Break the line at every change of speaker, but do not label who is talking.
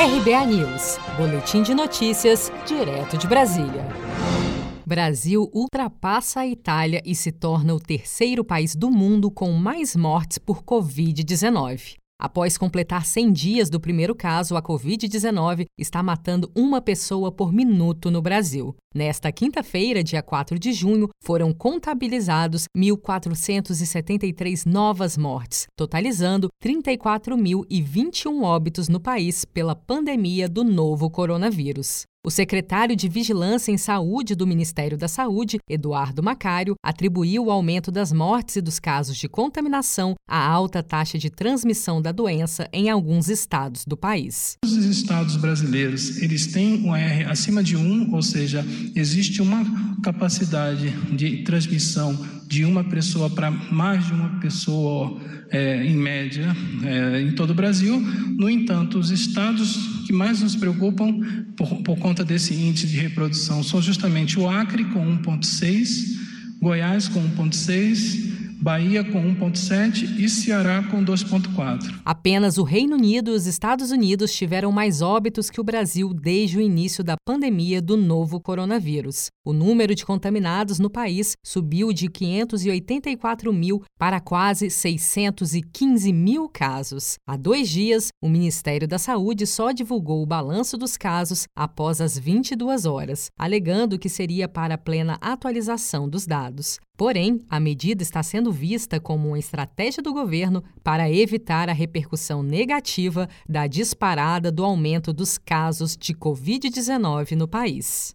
RBA News, Boletim de Notícias, direto de Brasília. Brasil ultrapassa a Itália e se torna o terceiro país do mundo com mais mortes por Covid-19. Após completar 100 dias do primeiro caso, a Covid-19 está matando uma pessoa por minuto no Brasil. Nesta quinta-feira, dia 4 de junho, foram contabilizados 1.473 novas mortes, totalizando 34.021 óbitos no país pela pandemia do novo coronavírus. O secretário de Vigilância em Saúde do Ministério da Saúde, Eduardo Macário, atribuiu o aumento das mortes e dos casos de contaminação à alta taxa de transmissão da doença em alguns estados do país.
Os estados brasileiros, eles têm um R acima de 1, ou seja, existe uma capacidade de transmissão de uma pessoa para mais de uma pessoa, é, em média, é, em todo o Brasil. No entanto, os estados que mais nos preocupam por, por conta desse índice de reprodução são justamente o Acre, com 1,6, Goiás, com 1,6, Bahia com 1,7 e Ceará com 2,4.
Apenas o Reino Unido e os Estados Unidos tiveram mais óbitos que o Brasil desde o início da pandemia do novo coronavírus. O número de contaminados no país subiu de 584 mil para quase 615 mil casos. Há dois dias, o Ministério da Saúde só divulgou o balanço dos casos após as 22 horas, alegando que seria para plena atualização dos dados. Porém, a medida está sendo vista como uma estratégia do governo para evitar a repercussão negativa da disparada do aumento dos casos de Covid-19 no país.